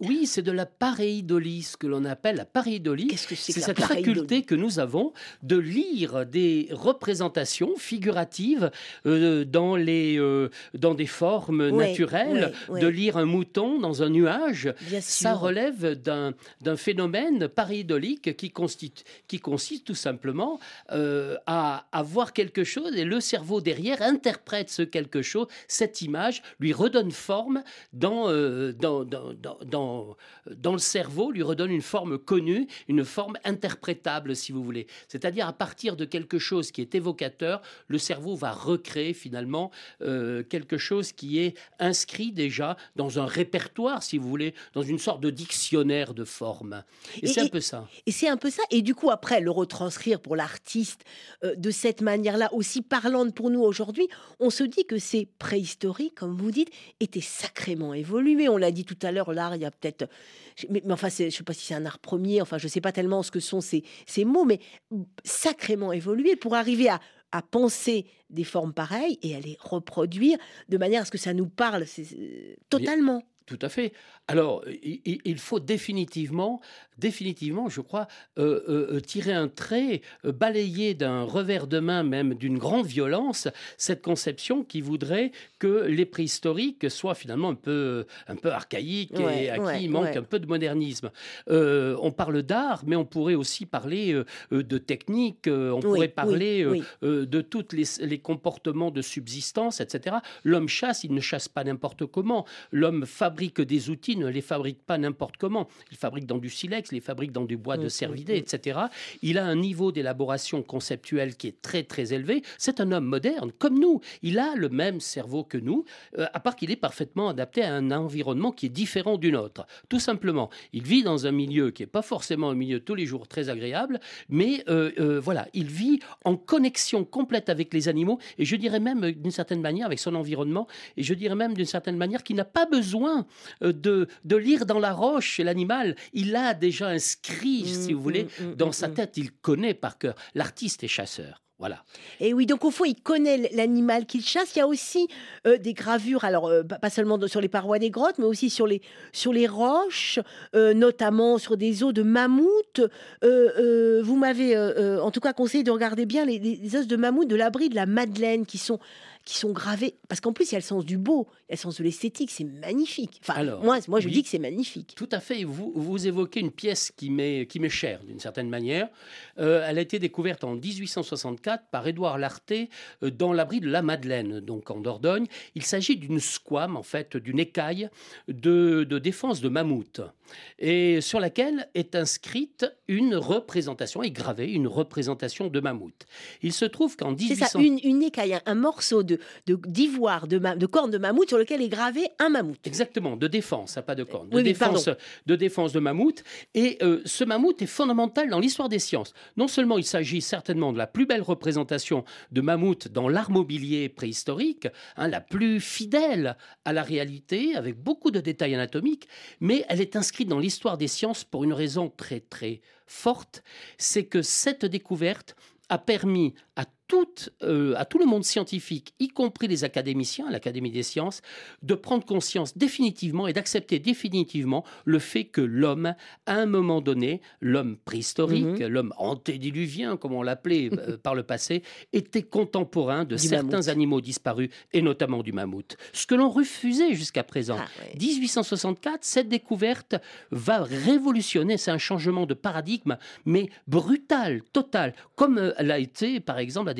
Oui, c'est de la pareidolie, ce que l'on appelle la pareidolie. Qu'est-ce que c'est C'est que cette faculté que nous avons de lire des représentations figuratives euh, dans, les, euh, dans des formes naturelles, de lire un mouton dans un nuage. Bien Ça sûr. relève d'un d'un phénomène pareidolique qui, constitue- qui consiste tout simplement euh, à, à voir quelque chose et le cerveau derrière interprète ce quelque chose, cette image, lui redonne forme dans, dans, dans, dans, dans- dans le cerveau, lui redonne une forme connue, une forme interprétable, si vous voulez. C'est-à-dire à partir de quelque chose qui est évocateur, le cerveau va recréer finalement euh, quelque chose qui est inscrit déjà dans un répertoire, si vous voulez, dans une sorte de dictionnaire de formes. Et, Et- c'est un peu ça. Et c'est un peu ça. Et du coup, après, le retranscrire pour l'artiste euh, de cette manière-là, aussi parlante pour nous aujourd'hui, on se dit que ces préhistoriques, comme vous dites, étaient sacrément évolués. On l'a dit tout à l'heure, l'art, il y a peut-être... Mais, mais enfin, je ne sais pas si c'est un art premier, enfin, je ne sais pas tellement ce que sont ces, ces mots, mais sacrément évolués pour arriver à à penser des formes pareilles et à les reproduire de manière à ce que ça nous parle totalement. Tout à fait. Alors, i- il faut définitivement, définitivement, je crois, euh, euh, euh, tirer un trait, euh, balayer d'un revers de main, même d'une grande violence, cette conception qui voudrait que les préhistoriques soient finalement un peu, un peu archaïques Ouais, et à ouais, qui il manque ouais. un peu de modernisme. Euh, on parle d'art, mais on pourrait aussi parler euh, euh, de technique, euh, on Oui, pourrait parler euh, oui. euh, de tous les, les comportements de subsistance, etc. L'homme chasse, il ne chasse pas n'importe comment. L'homme fabrique des outils, ne les fabrique pas n'importe comment. Il fabrique dans du silex, il les fabrique dans du bois de Mm, cervidé, mm, mm. etc. Il a un niveau d'élaboration conceptuelle qui est très très élevé. C'est un homme moderne, comme nous. Il a le même cerveau que nous, euh, à part qu'il est parfaitement adapté à un environnement qui est différent du nôtre. Tout simplement, il vit dans un milieu qui n'est pas forcément un milieu tous les jours très agréable, mais euh, euh, voilà, il vit en connexion complète avec les animaux, et je dirais même d'une certaine manière avec son environnement, et je dirais même d'une certaine manière qu'il n'a pas besoin euh, de, de lire dans la roche chez l'animal. Il a déjà inscrit, si Mm, vous voulez, mm, mm, dans mm, sa mm. tête, il connaît par cœur. L'artiste est chasseur. Voilà. Et oui, donc au fond, il connaît l'animal qu'il chasse. Il y a aussi euh, des gravures, alors euh, pas seulement sur les parois des grottes, mais aussi sur les, sur les roches, euh, notamment sur des os de mammouth. Vous m'avez en tout cas conseillé de regarder bien les, les- les os de mammouth de l'abri de la Madeleine qui sont, qui sont gravés. Parce qu'en plus, il y a le sens du beau, il y a le sens de l'esthétique, c'est magnifique. Enfin, Alors, moi, moi je oui. dis que c'est magnifique. Tout à fait. Vous, vous évoquez une pièce qui m'est qui m'est chère d'une certaine manière. Euh, elle a été découverte en 1864 par Édouard Larté euh, dans l'abri de la Madeleine, donc en Dordogne. Il s'agit d'une squame, en fait, d'une écaille de, de défense de mammouth, et sur laquelle est inscrite une représentation, est gravée une représentation de mammouth. Il se trouve qu'en C'est 1800... ça, une, une écaille, un morceau de de- d'ivoire, de, ma- de corne de mammouth sur lequel est gravé un mammouth. Exactement, de défense, hein, pas de corne, de, Oui, défense, pardon. de défense de mammouth. Et euh, ce mammouth est fondamental dans l'histoire des sciences. Non seulement il s'agit certainement de la plus belle représentation de mammouth dans l'art mobilier préhistorique, hein, la plus fidèle à la réalité, avec beaucoup de détails anatomiques, mais elle est inscrite dans l'histoire des sciences pour une raison très très forte, c'est que cette découverte a permis à toute, euh, à tout le monde scientifique, y compris les académiciens, l'Académie des sciences, de prendre conscience définitivement et d'accepter définitivement le fait que l'homme, à un moment donné, l'homme préhistorique, Mhm. l'homme antédiluvien, comme on l'appelait euh, *laughs* par le passé, était contemporain de Du certains mammouth. animaux disparus, et notamment du mammouth. Ce que l'on refusait jusqu'à présent. Ah, ouais. 1864, cette découverte va révolutionner, c'est un changement de paradigme, mais brutal, total, comme euh, l'a été par exemple la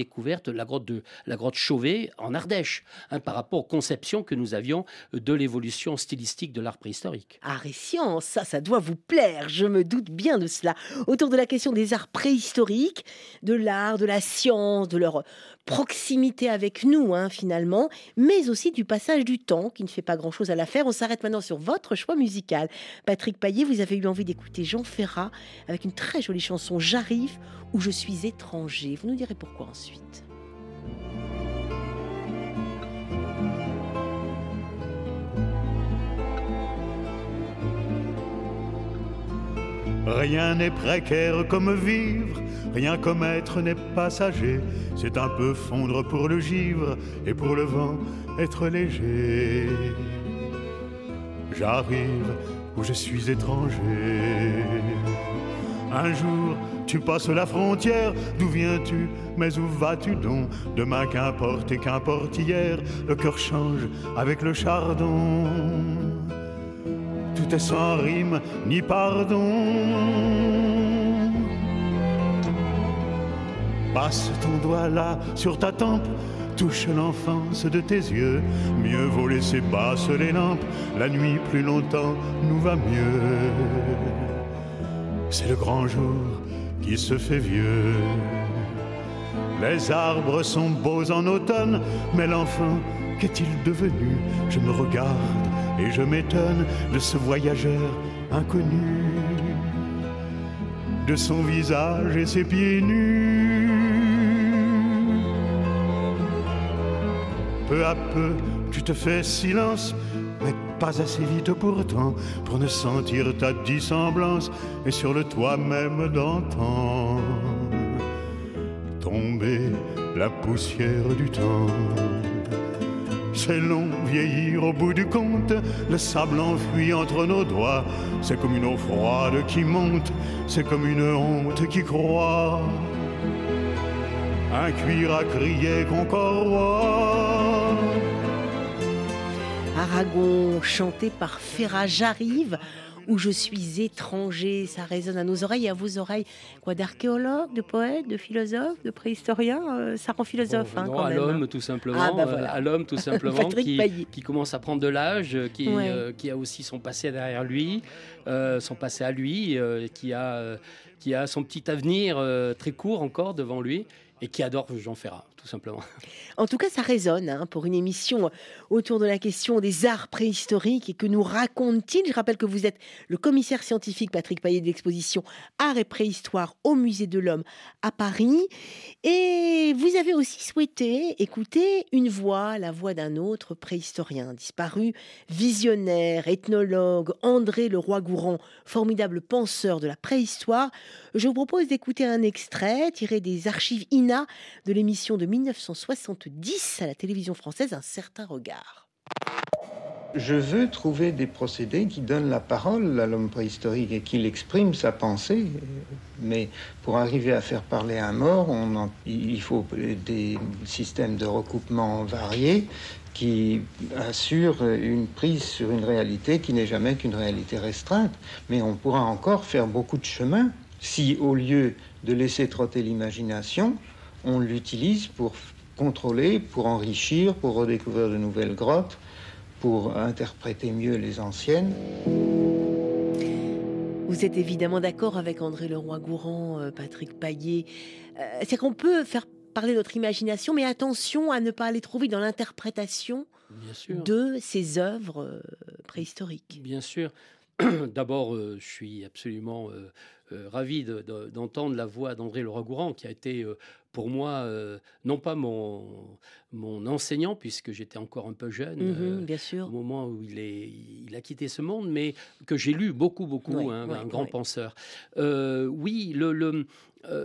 la grotte de la grotte Chauvet en Ardèche, hein, par rapport aux conceptions que nous avions de l'évolution stylistique de l'art préhistorique. Art et science, ça, ça doit vous plaire, je me doute bien de cela. Autour de la question des arts préhistoriques, de l'art, de la science, de leur proximité avec nous, hein, finalement, mais aussi du passage du temps qui ne fait pas grand-chose à l'affaire. On s'arrête maintenant sur votre choix musical. Patrick Paillet, vous avez eu envie d'écouter Jean Ferrat avec une très jolie chanson J'arrive où je suis étranger. Vous nous direz pourquoi ensuite. Rien n'est précaire comme vivre, rien comme être n'est passager. C'est un peu fondre pour le givre et pour le vent être léger. J'arrive où je suis étranger. Un jour, tu passes la frontière, d'où viens-tu, mais où vas-tu donc? Demain, qu'importe et qu'importe hier, le cœur change avec le chardon. Tout est sans rime ni pardon. Passe ton doigt là sur ta tempe, touche l'enfance de tes yeux. Mieux vaut laisser basse les lampes, la nuit plus longtemps nous va mieux. C'est le grand jour qui se fait vieux. Les arbres sont beaux en automne, mais l'enfant, qu'est-il devenu? Je me regarde et je m'étonne de ce voyageur inconnu, de son visage et ses pieds nus. Peu à peu, tu te fais silence, mais pas assez vite pourtant pour ne sentir ta dissemblance et sur le toit même d'antan tomber la poussière du temps. C'est long vieillir au bout du compte, le sable enfuit entre nos doigts. C'est comme une eau froide qui monte, c'est comme une honte qui croit. Un cuir à crier qu'on. Aragon, chanté par Ferrat, j'arrive où je suis étranger. Ça résonne à nos oreilles et à vos oreilles. Quoi, d'archéologue, de poète, de philosophe, de préhistorien euh, Ça rend philosophe, hein, Non, quand à l'homme tout simplement, Ah, bah, euh, à l'homme tout *laughs* simplement qui, commence à prendre de l'âge, qui, Ouais. euh, qui a aussi son passé derrière lui, euh, son passé à lui, qui a qui a son petit avenir très court encore devant lui et qui adore Jean Ferrat simplement. *laughs* En tout cas, ça résonne hein, pour une émission autour de la question des arts préhistoriques et que nous raconte-t-il? Je rappelle que vous êtes le commissaire scientifique Patrick Paillet de l'exposition Art et Préhistoire au Musée de l'Homme à Paris. Et vous avez aussi souhaité écouter une voix, la voix d'un autre préhistorien disparu, visionnaire, ethnologue, André Leroy-Gourand, formidable penseur de la préhistoire. Je vous propose d'écouter un extrait tiré des archives INA de l'émission de 1970 à la télévision française, Un certain regard. Je veux trouver des procédés qui donnent la parole à l'homme préhistorique et qu'il exprime sa pensée. Mais pour arriver à faire parler un mort, il faut des systèmes de recoupement variés qui assurent une prise sur une réalité qui n'est jamais qu'une réalité restreinte. Mais on pourra encore faire beaucoup de chemin si, au lieu de laisser trotter l'imagination, on l'utilise pour contrôler, pour enrichir, pour redécouvrir de nouvelles grottes, pour interpréter mieux les anciennes. Vous êtes évidemment d'accord avec André Leroy-Gourand, euh, Patrick Paillet. Euh, C'est qu'on peut faire parler notre imagination, mais attention à ne pas aller trop vite dans l'interprétation de ces œuvres euh, préhistoriques. Bien sûr. *clears throat* D'abord, euh, je suis absolument euh, euh, ravi de- de- d'entendre la voix d'André Leroy-Gourand, qui a été euh, pour moi, euh, non pas mon, mon enseignant, puisque j'étais encore un peu jeune Mhm, euh, bien sûr. au moment où il, est, il a quitté ce monde, mais que j'ai lu beaucoup, beaucoup, hein, un grand penseur. Euh, oui, le, le,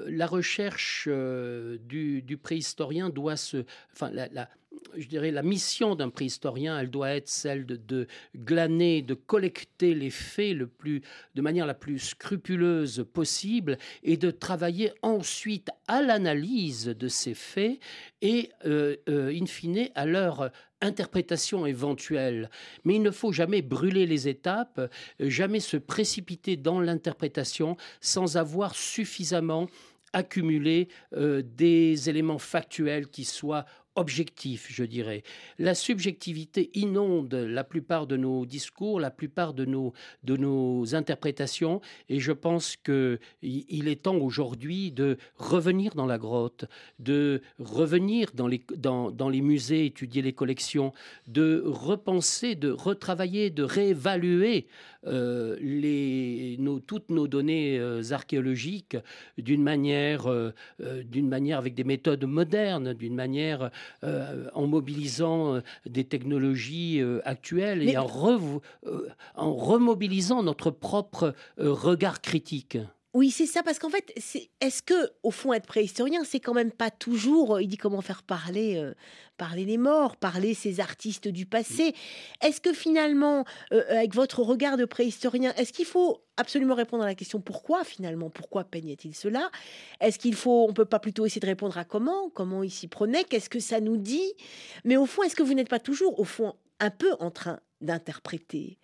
la recherche du, du préhistorien doit se... Enfin, la, la- je dirais la mission d'un préhistorien, elle doit être celle de, glaner, de collecter les faits le plus, de manière la plus scrupuleuse possible et de travailler ensuite à l'analyse de ces faits et, euh, euh, in fine, à leur interprétation éventuelle. Mais il ne faut jamais brûler les étapes, euh, jamais se précipiter dans l'interprétation sans avoir suffisamment accumulé des éléments factuels qui soient objectifs, je dirais. La subjectivité inonde la plupart de nos discours, la plupart de nos, de nos interprétations, et je pense qu'il il est temps aujourd'hui de revenir dans la grotte, de revenir dans les, dans, dans les musées, étudier les collections, de repenser, de retravailler, de réévaluer euh, les, nos, toutes nos données euh, archéologiques d'une manière, euh, d'une manière avec des méthodes modernes, d'une manière euh, en mobilisant euh, des technologies euh, actuelles Mais- et en, remobilisant notre propre regard critique. Oui, c'est ça, parce qu'en fait, c'est- est-ce que, au fond, être préhistorien, c'est quand même pas toujours, euh, il dit comment faire parler, euh, parler les morts, parler ces artistes du passé. Est-ce que finalement, euh, avec votre regard de préhistorien, est-ce qu'il faut absolument répondre à la question pourquoi finalement, pourquoi peignait-il cela? Est-ce qu'il faut, on peut pas plutôt essayer de répondre à comment, comment il s'y prenait, qu'est-ce que ça nous dit? Mais au fond, est-ce que vous n'êtes pas toujours, au fond, un peu en train d'interpréter?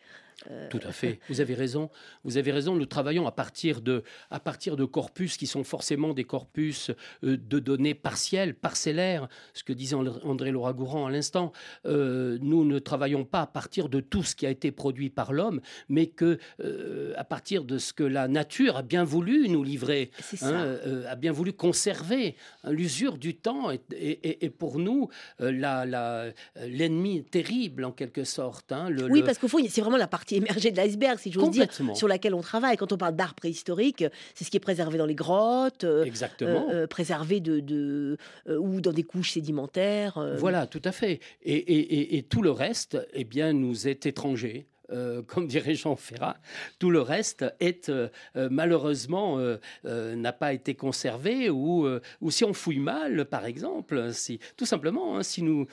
Euh, Tout à *laughs* fait. Vous avez raison. Vous avez raison. Nous travaillons à partir de, à partir de corpus qui sont forcément des corpus euh, de données partielles, parcellaires. Ce que disait André- Laura-Gourand à l'instant. Euh, nous ne travaillons pas à partir de tout ce qui a été produit par l'homme, mais que euh, à partir de ce que la nature a bien voulu nous livrer, hein, a bien voulu conserver. Hein, L'usure du temps est, est- est- est pour nous la- la- l'ennemi terrible en quelque sorte. hein. Le- Oui, le- parce qu'au fond, c'est vraiment la partie émergée de l'iceberg, si j'ose dire, sur laquelle on travaille. Quand on parle d'art préhistorique, c'est ce qui est préservé dans les grottes, euh, Exactement. euh, euh, préservé de, de- euh, ou dans des couches sédimentaires. Voilà, tout à fait. Et, et- et- et tout le reste, eh bien, nous est étranger. Euh, comme dirait Jean Ferrat, tout le reste est euh, euh, malheureusement euh, n'a pas été conservé ou, ou si on fouille mal, par exemple, si tout simplement, hein, si nous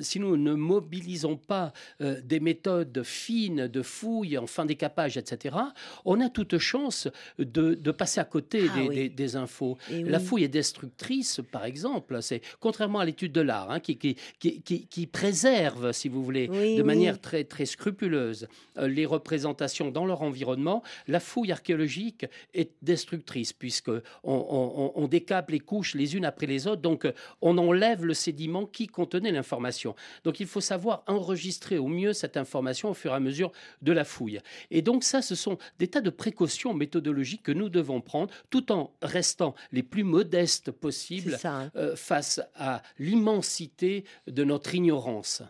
si nous ne mobilisons pas des méthodes fines de fouille en fin décapage, etc., on a toute chance de, de passer à côté Ah des, oui. des- des infos. Et La oui. fouille est destructrice, par exemple. C'est contrairement à l'étude de l'art, hein, qui, qui, qui, préserve, si vous voulez, Oui, de manière très, très scrupuleuse euh, les représentations dans leur environnement. La fouille archéologique est destructrice, puisque on, on- on décape les couches les unes après les autres, donc euh, on enlève le sédiment qui contenait l'information. Donc il faut savoir enregistrer au mieux cette information au fur et à mesure de la fouille. Et donc ça, ce sont des tas de précautions méthodologiques que nous devons prendre, tout en restant les plus modestes possibles hein. euh, face à l'immensité de notre ignorance.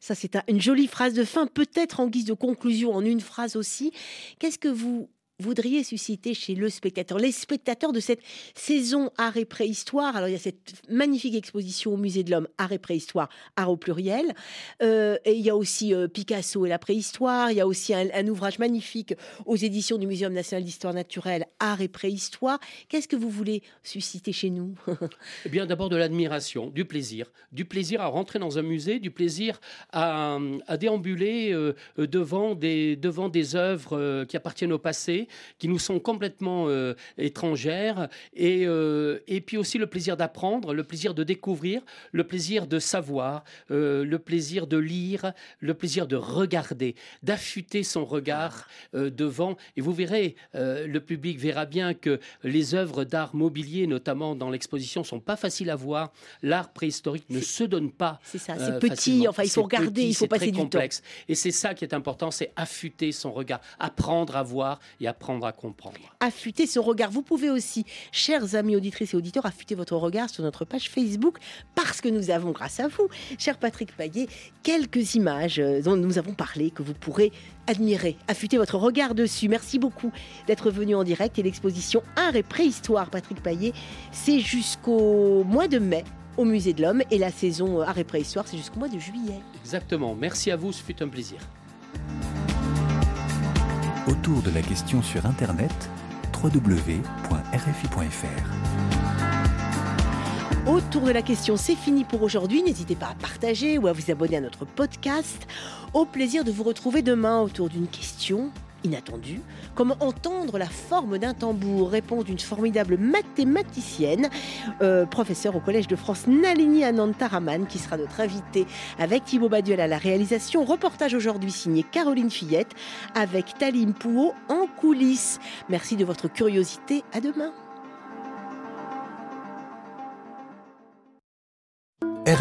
Ça, c'est un- une jolie phrase de fin, peut-être en guise de conclusion, en une phrase aussi. Qu'est-ce que vous voudriez susciter chez le spectateur, les spectateurs de cette saison art et préhistoire Alors, il y a cette magnifique exposition au Musée de l'Homme, art et préhistoire, art au pluriel. Euh, et il y a aussi euh, Picasso et la préhistoire. Il y a aussi un, ouvrage magnifique aux éditions du Muséum national d'histoire naturelle, art et préhistoire. Qu'est-ce que vous voulez susciter chez nous? *laughs* Eh bien, d'abord de l'admiration, du plaisir, du plaisir à rentrer dans un musée, du plaisir à, déambuler euh, devant des devant des œuvres qui appartiennent au passé, qui nous sont complètement euh, étrangères, et euh, et puis aussi le plaisir d'apprendre, le plaisir de découvrir, le plaisir de savoir, euh, le plaisir de lire, le plaisir de regarder, d'affûter son regard devant. Et vous verrez, le public verra bien que les œuvres d'art mobilier, notamment dans l'exposition, sont pas faciles à voir. L'art préhistorique ne se donne pas. C'est ça, c'est petit, facilement. enfin, il faut regarder, petit, il faut passer très du temps. complexe. Et c'est ça qui est important, c'est affûter son regard, apprendre à voir et apprendre apprendre à comprendre. affûter son regard. Vous pouvez aussi, chers amis auditrices et auditeurs, affûter votre regard sur notre page Facebook parce que nous avons, grâce à vous, cher Patrick Paillet, quelques images euh, dont nous avons parlé que vous pourrez admirer, affûter votre regard dessus. Merci beaucoup d'être venu en direct et l'exposition Art et Préhistoire, Patrick Paillet, c'est jusqu'au mois de mai au Musée de l'Homme et la saison Art et Préhistoire, c'est jusqu'au mois de juillet. Exactement. Merci à vous, ce fut un plaisir. Autour de la question sur Internet, www.rfi.fr. Autour de la question, c'est fini pour aujourd'hui. N'hésitez pas à partager ou à vous abonner à notre podcast. Au plaisir de vous retrouver demain autour d'une question inattendue. Comment entendre la forme d'un tambour Réponse d'une formidable mathématicienne, euh, professeure au Collège de France Nalini Anantaraman, qui sera notre invitée avec Thibaut Baduel à la réalisation. Reportage aujourd'hui signé Caroline Fillette avec Talim Pouot en coulisses. Merci de votre curiosité. À demain.